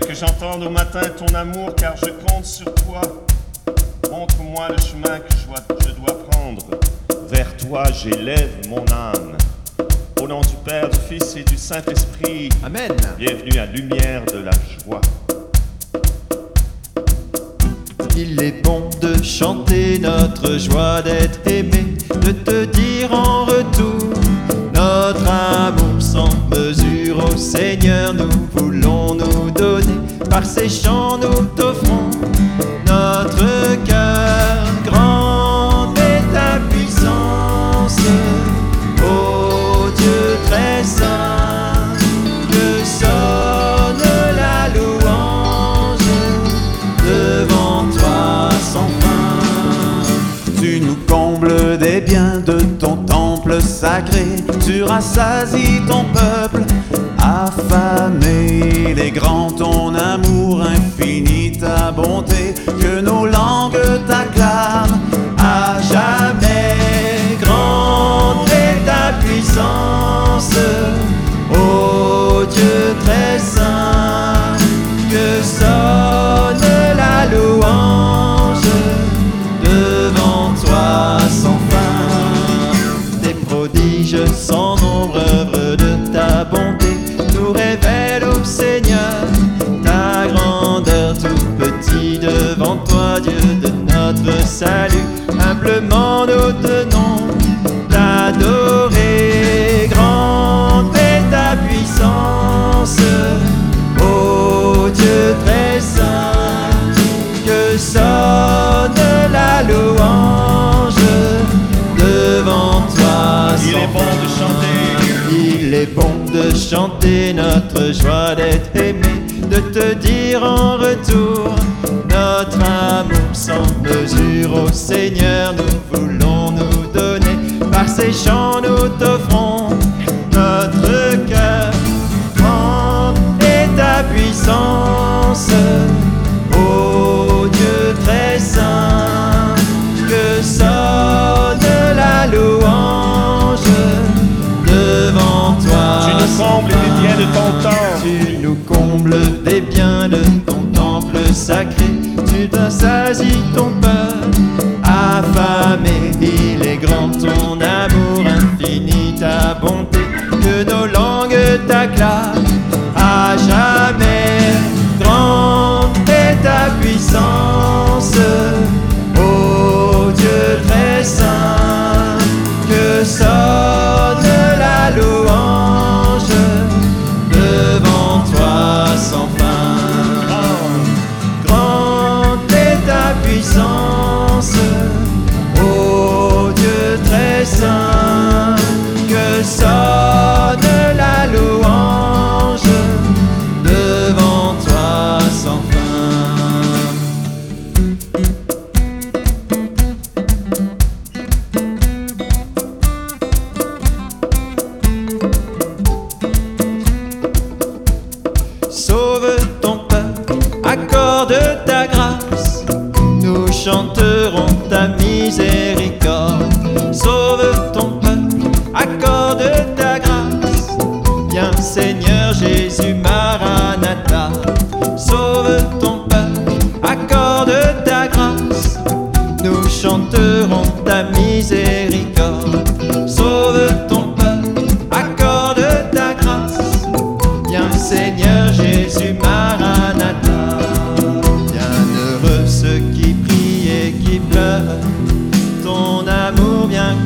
que j'entende au matin ton amour, car je compte sur toi. Montre-moi le chemin que je dois, prendre. Vers toi, j'élève mon âme. Au nom du Père, du Fils et du Saint-Esprit. Amen. Bienvenue à Lumière de la joie. Il est bon de chanter notre joie d'être aimé, de te dire en retour notre amour sans mesure au Seigneur. Nous voulons par ces chants nous t'offrons notre cœur. Grande est ta puissance, ô Dieu très saint, que sonne la louange devant toi sans fin. Tu nous combles des biens de ton temple sacré, tu rassasies ton peuple notre joie d'être aimé, de te dire en retour notre amour sans mesure au Seigneur. Nous voulons nous donner, par ces chants nous t'offrons Tu t'assasies ton peuple affamé. Il est grand ton amour infini, ta bonté, que nos langues t'acclament ta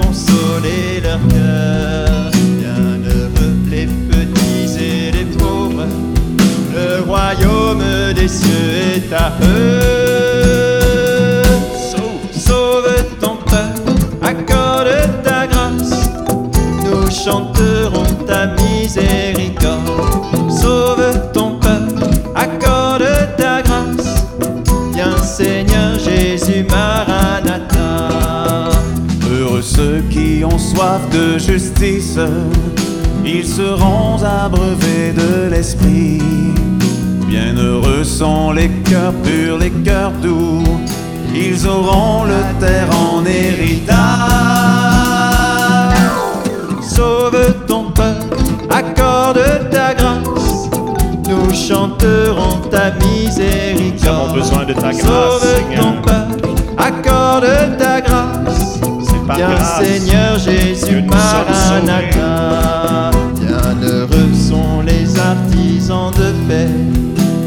consoler leur cœur. Bienheureux les petits et les pauvres. Le royaume des cieux est à eux. Sauve ton peuple, accorde ta grâce. Nous chanterons qui ont soif de justice, ils seront abreuvés de l'esprit. Bienheureux sont les cœurs purs, les cœurs doux, ils auront le terre en héritage. Sauve ton peuple, accorde ta grâce. Nous chanterons ta miséricorde. Nous avons besoin de ta grâce, Sauve ton peuple, accorde ta grâce. Viens Seigneur Jésus, Maranatha. Bienheureux sont les artisans de paix,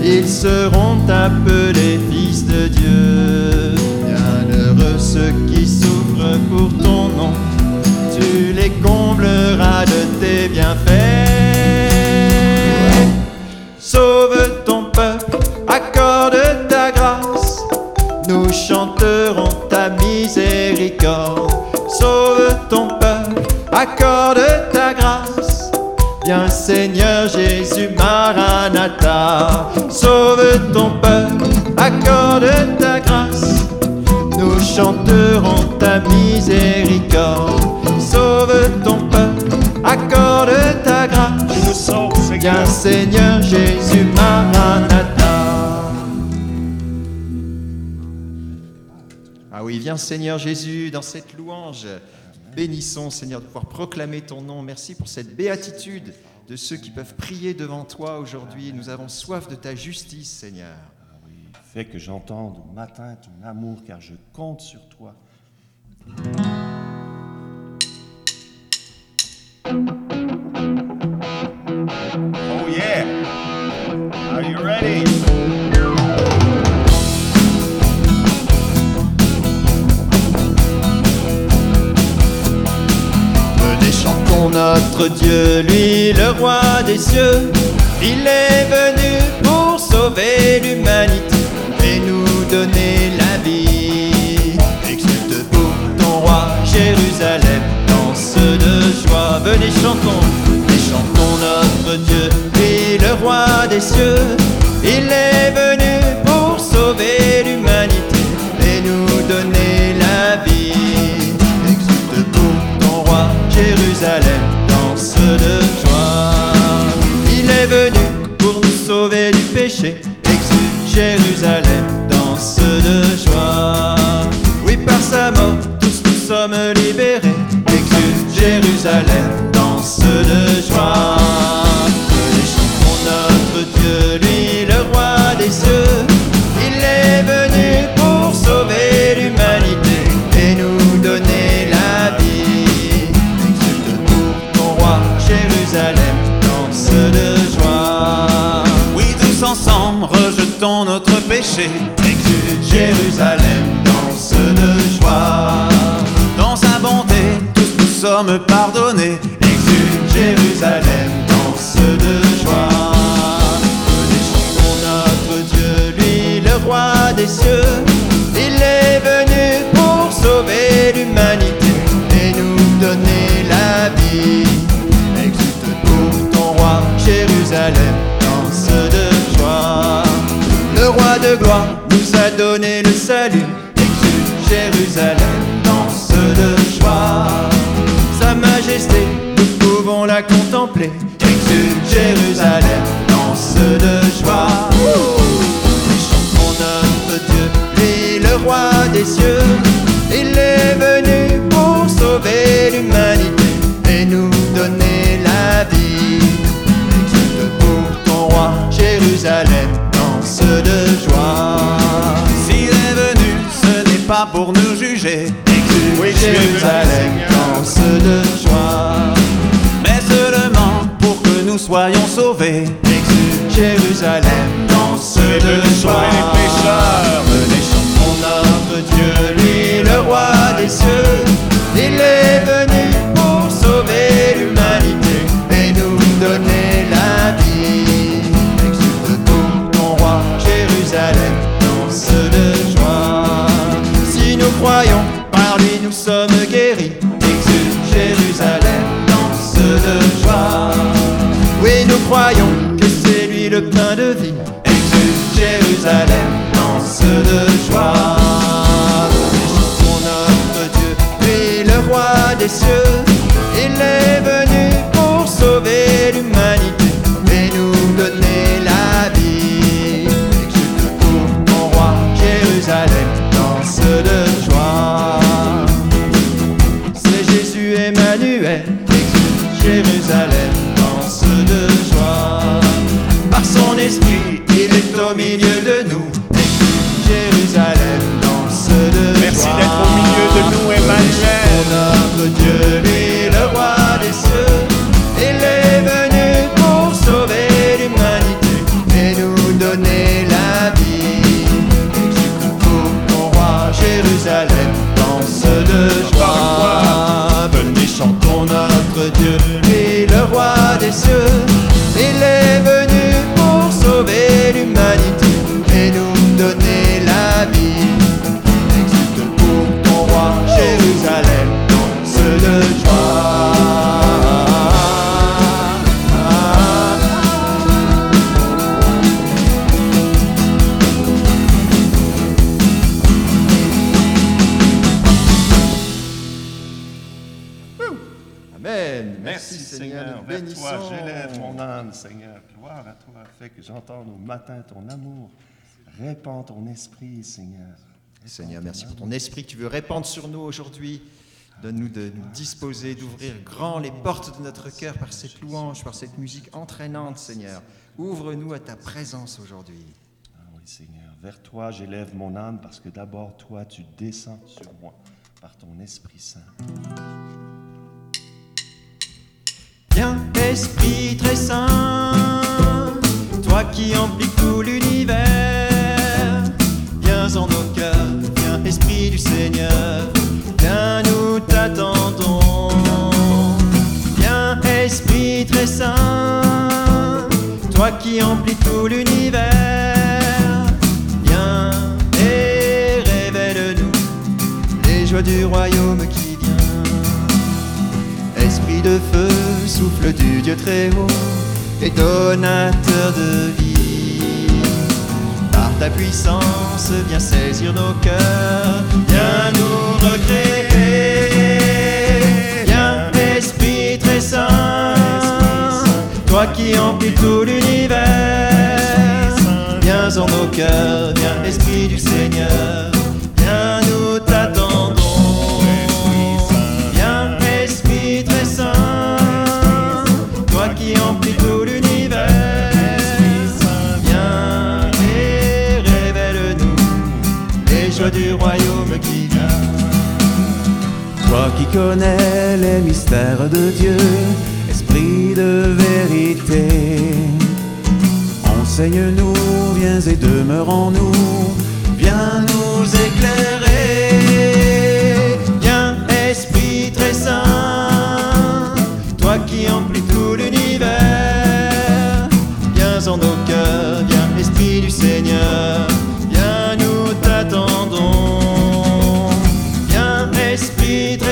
ils seront appelés Viens Seigneur Jésus, Maranatha. Sauve ton peuple, accorde ta grâce. Nous chanterons ta miséricorde. Sauve ton peuple, accorde ta grâce. Viens Seigneur Jésus, Maranatha. Ah oui, viens Seigneur Jésus dans cette louange. Bénissons Seigneur de pouvoir proclamer ton nom. Merci pour cette béatitude de ceux qui peuvent prier devant toi aujourd'hui. Nous avons soif de ta justice Seigneur. Fais que j'entende au matin ton amour, car je compte sur toi. Notre Dieu, lui le roi des cieux. Il est venu pour sauver l'humanité et nous donner la vie. Exulte pour ton roi, Jérusalem, danse de joie. Venez chantons, venez chantons notre Dieu, lui le roi des cieux. Il est venu pour sauver l'humanité et nous donner la vie. Exulte pour ton roi, Jérusalem, du péché. Exulte Jérusalem, danse de joie. Oui, par sa mort, tous nous sommes libérés. Exulte Jérusalem, danse de joie. Notre péché. Exulte Jérusalem, danse de joie. Dans sa bonté, tous nous sommes pardonnés. Exulte Jérusalem, danse de joie. Chantons notre Dieu, lui le roi des cieux? Il est venu pour sauver l'humanité et nous donner la vie. Exulte pour ton roi, Jérusalem, de gloire nous a donné le salut. Exulte Jérusalem, danse de joie. Sa majesté, nous pouvons la contempler. Exulte Jérusalem, danse de joie. Et chantons notre Dieu, lui le roi des cieux. Il est venu pour sauver l'humanité et nous donner la vie. Exulte pour ton roi, Jérusalem, danse de joie. S'il est venu, ce n'est pas pour nous juger, Exulte Oui, Jérusalem, danse de joie. mais seulement pour que nous soyons sauvés. Exulte Jérusalem, danse de joie. les pécheurs. Venez chantons notre Dieu, lui le roi des cieux. Danse de joie. Si nous croyons, par lui nous sommes guéris. Exulte Jérusalem, danse de joie. Oui, nous croyons que c'est lui le pain de vie. Exulte Jérusalem, danse de joie. Dieu, lui le roi des cieux. Élève mon âme, Seigneur. Gloire à toi. Fais que j'entende au matin ton amour. Répands ton esprit, Seigneur. Seigneur, merci pour ton esprit que tu veux répandre sur nous aujourd'hui. Donne-nous de nous disposer, d'ouvrir grand les portes de notre cœur par cette louange, par cette musique entraînante, Seigneur. Ouvre-nous à ta présence aujourd'hui. Ah oui, Seigneur. Vers toi, j'élève mon âme parce que d'abord, toi, tu descends sur moi par ton Esprit Saint. Esprit très saint, toi qui emplis tout l'univers. Viens en nos cœurs, viens, Esprit du Seigneur. Viens, nous t'attendons. Viens, Esprit très saint, toi qui emplis tout l'univers. Viens et révèle-nous les joies du royaume qui vient. Esprit de feu, souffle du Dieu très haut, et donateur de vie. Par ta puissance, viens saisir nos cœurs, viens nous recréer. Viens, Esprit très saint, toi qui emplis tout l'univers. Viens en nos cœurs, viens, Esprit du Seigneur, qui connais les mystères de Dieu, Esprit de vérité, enseigne-nous, viens et demeure en nous, viens nous éclairer. Viens, Esprit très saint, toi qui emplis tout l'univers. Viens en nos cœurs, viens, Esprit du Seigneur,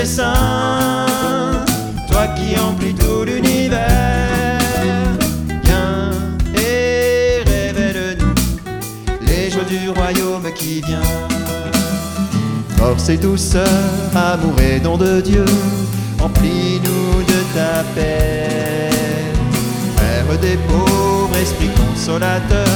Saint, toi qui emplis tout l'univers. Viens et révèle-nous les joies du royaume qui vient. Force et douceur, amour et don de Dieu, emplis-nous de ta paix. Frère des pauvres, esprit consolateur,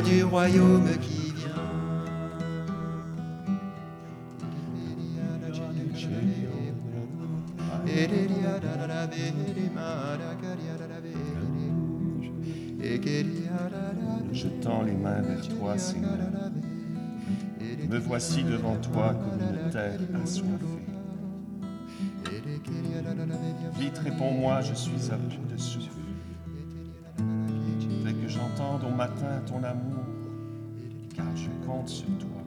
du royaume qui vient. Je tends les mains vers toi, Seigneur. Me voici devant toi comme une terre assoiffée. Vite réponds-moi, je suis à bout de souffle. Matin ton amour, car je compte sur toi.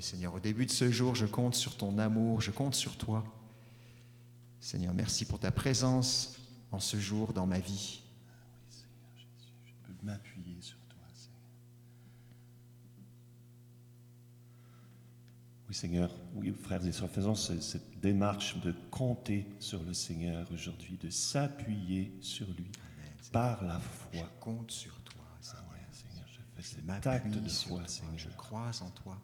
Oui, Seigneur, au début de ce jour, je compte sur ton amour, je compte sur toi. Seigneur, merci pour ta présence en ce jour dans ma vie. Je peux m'appuyer sur toi, Seigneur. Oui, Seigneur, oui, frères et sœurs, faisons ce- cette démarche de compter sur le Seigneur aujourd'hui, de s'appuyer sur lui par la Je foi. compte sur toi, Ah Seigneur. ouais, Seigneur, je fais Je cet acte de foi, Seigneur. je crois en toi.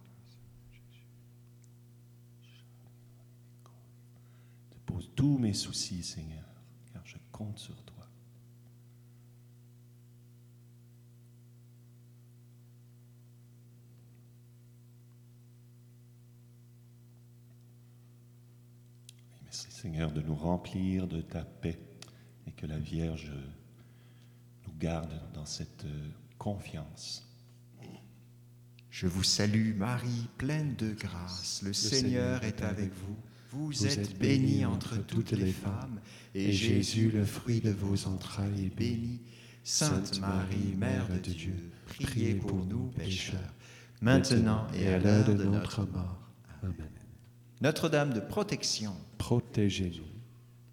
Je pose tous mes soucis, Seigneur, car je compte sur toi. Seigneur, de nous remplir de ta paix et que la Vierge nous garde dans cette euh, confiance. Je vous salue Marie, pleine de grâce. Le, Seigneur est avec vous. Vous, êtes bénie entre toutes les femmes, et Jésus, le fruit de vos entrailles, est béni. Sainte Marie, Mère de Dieu, priez pour nous pécheurs, maintenant et à l'heure de notre mort. Amen. Notre-Dame de protection, Protégez-nous.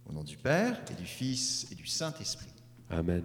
au nom du Père et du Fils et du Saint-Esprit. Amen.